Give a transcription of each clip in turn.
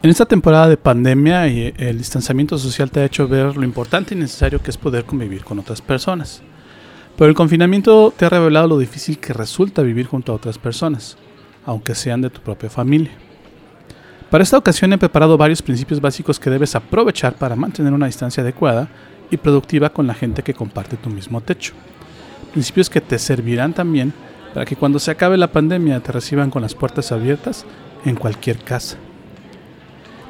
En esta temporada de pandemia y el distanciamiento social te ha hecho ver lo importante y necesario que es poder convivir con otras personas. Pero el confinamiento te ha revelado lo difícil que resulta vivir junto a otras personas, aunque sean de tu propia familia. Para esta ocasión he preparado varios principios básicos que debes aprovechar para mantener una distancia adecuada y productiva con la gente que comparte tu mismo techo. Principios que te servirán también para que cuando se acabe la pandemia te reciban con las puertas abiertas en cualquier casa.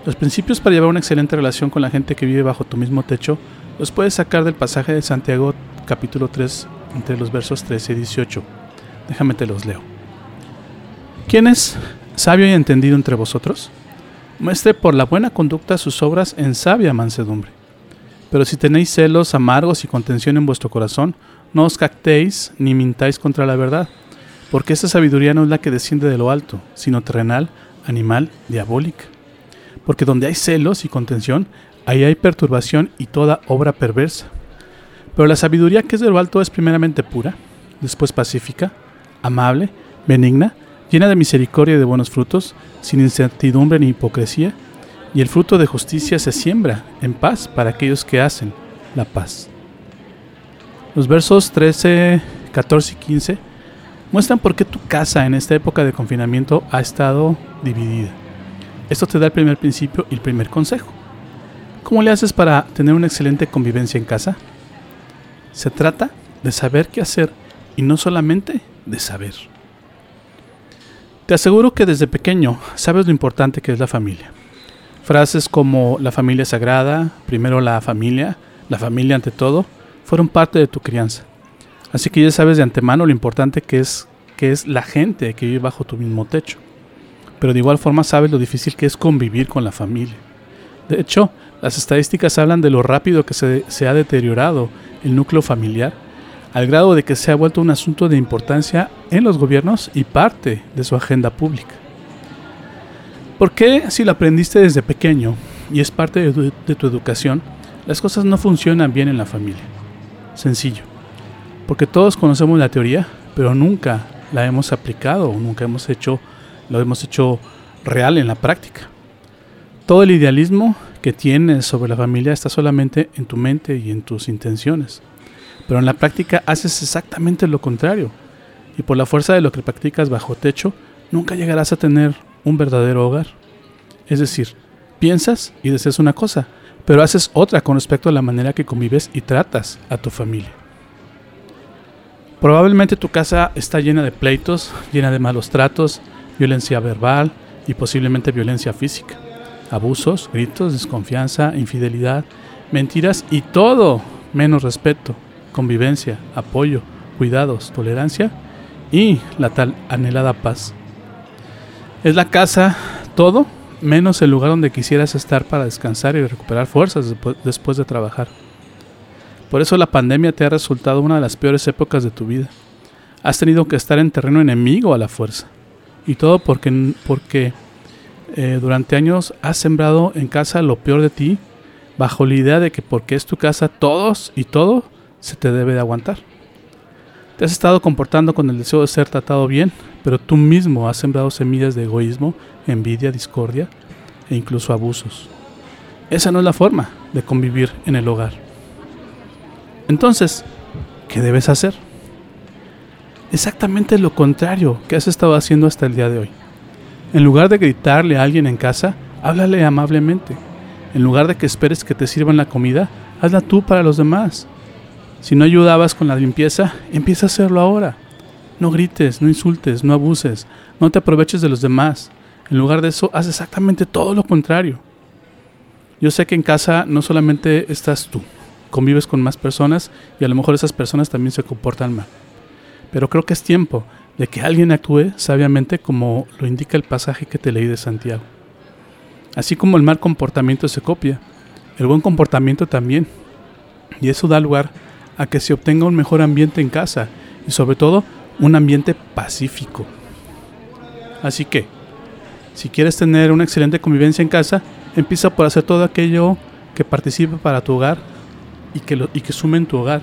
Los principios para llevar una excelente relación con la gente que vive bajo tu mismo techo los puedes sacar del pasaje de Santiago capítulo 3 entre los versos 13 y 18. Déjame te los leo. ¿Quién es sabio y entendido entre vosotros? Muestre por la buena conducta sus obras en sabia mansedumbre. Pero si tenéis celos amargos y contención en vuestro corazón, no os cactéis ni mintáis contra la verdad, porque esta sabiduría no es la que desciende de lo alto, sino terrenal, animal, diabólica porque donde hay celos y contención, ahí hay perturbación y toda obra perversa. Pero la sabiduría que es de lo alto es primeramente pura, después pacífica, amable, benigna, llena de misericordia y de buenos frutos, sin incertidumbre ni hipocresía, y el fruto de justicia se siembra en paz para aquellos que hacen la paz. Los versos 13, 14 y 15 muestran por qué tu casa en esta época de confinamiento ha estado dividida. Esto te da el primer principio y el primer consejo. ¿Cómo le haces para tener una excelente convivencia en casa? Se trata de saber qué hacer y no solamente de saber. Te aseguro que desde pequeño sabes lo importante que es la familia. Frases como la familia sagrada, primero la familia, la familia ante todo, fueron parte de tu crianza. Así que ya sabes de antemano lo importante que es, que es la gente que vive bajo tu mismo techo pero de igual forma sabes lo difícil que es convivir con la familia. De hecho, las estadísticas hablan de lo rápido que se, ha deteriorado el núcleo familiar, al grado de que se ha vuelto un asunto de importancia en los gobiernos y parte de su agenda pública. ¿Por qué si lo aprendiste desde pequeño y es parte de de tu educación, las cosas no funcionan bien en la familia? Sencillo. Porque todos conocemos la teoría, pero nunca la hemos aplicado o nunca hemos hecho lo hemos hecho real en la práctica. Todo el idealismo que tienes sobre la familia está solamente en tu mente y en tus intenciones. Pero en la práctica haces exactamente lo contrario. Y por la fuerza de lo que practicas bajo techo, nunca llegarás a tener un verdadero hogar. Es decir, piensas y deseas una cosa, pero haces otra con respecto a la manera que convives y tratas a tu familia. Probablemente tu casa está llena de pleitos, llena de malos tratos, violencia verbal y posiblemente violencia física, abusos, gritos, desconfianza, infidelidad, mentiras y todo menos respeto, convivencia, apoyo, cuidados, tolerancia y la tal anhelada paz. Es la casa todo menos el lugar donde quisieras estar para descansar y recuperar fuerzas después de trabajar. Por eso la pandemia te ha resultado una de las peores épocas de tu vida. Has tenido que estar en terreno enemigo a la fuerza. Y todo porque, porque eh, durante años has sembrado en casa lo peor de ti, bajo la idea de que porque es tu casa todos y todo se te debe de aguantar. Te has estado comportando con el deseo de ser tratado bien, pero tú mismo has sembrado semillas de egoísmo, envidia, discordia e incluso abusos. Esa no es la forma de convivir en el hogar. Entonces, ¿qué debes hacer? Exactamente lo contrario que has estado haciendo hasta el día de hoy. En lugar de gritarle a alguien en casa, háblale amablemente. En lugar de que esperes que te sirvan la comida, hazla tú para los demás. Si no ayudabas con la limpieza, empieza a hacerlo ahora. No grites, no insultes, no abuses, no te aproveches de los demás. En lugar de eso, haz exactamente todo lo contrario. Yo sé que en casa no solamente estás tú, convives con más personas y a lo mejor esas personas también se comportan mal. Pero creo que es tiempo de que alguien actúe sabiamente como lo indica el pasaje que te leí de Santiago. Así como el mal comportamiento se copia, el buen comportamiento también. Y eso da lugar a que se obtenga un mejor ambiente en casa y sobre todo un ambiente pacífico. Así que, si quieres tener una excelente convivencia en casa, empieza por hacer todo aquello que participe para tu hogar y que, sume en tu hogar,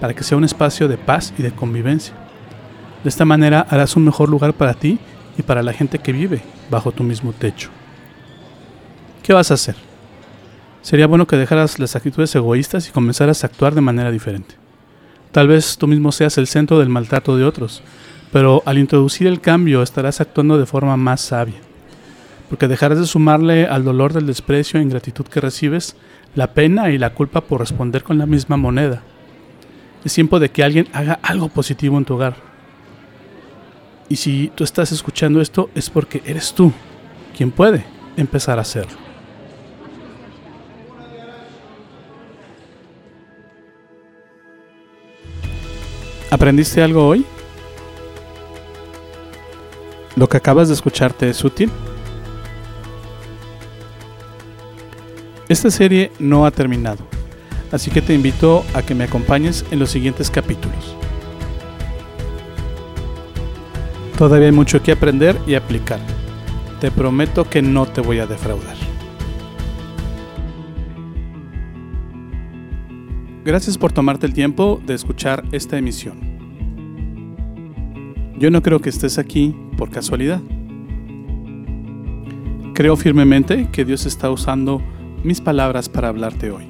para que sea un espacio de paz y de convivencia. De esta manera harás un mejor lugar para ti y para la gente que vive bajo tu mismo techo. ¿Qué vas a hacer? Sería bueno que dejaras las actitudes egoístas y comenzaras a actuar de manera diferente. Tal vez tú mismo seas el centro del maltrato de otros, pero al introducir el cambio estarás actuando de forma más sabia, porque dejarás de sumarle al dolor del desprecio e ingratitud que recibes la pena y la culpa por responder con la misma moneda. Es tiempo de que alguien haga algo positivo en tu hogar. Y si tú estás escuchando esto es porque eres tú quien puede empezar a hacerlo. ¿Aprendiste algo hoy? ¿Lo que acabas de escucharte es útil? Esta serie no ha terminado, así que te invito a que me acompañes en los siguientes capítulos. Todavía hay mucho que aprender y aplicar. Te prometo que no te voy a defraudar. Gracias por tomarte el tiempo de escuchar esta emisión. Yo no creo que estés aquí por casualidad. Creo firmemente que Dios está usando mis palabras para hablarte hoy.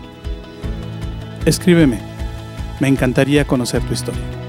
Escríbeme, me encantaría conocer tu historia.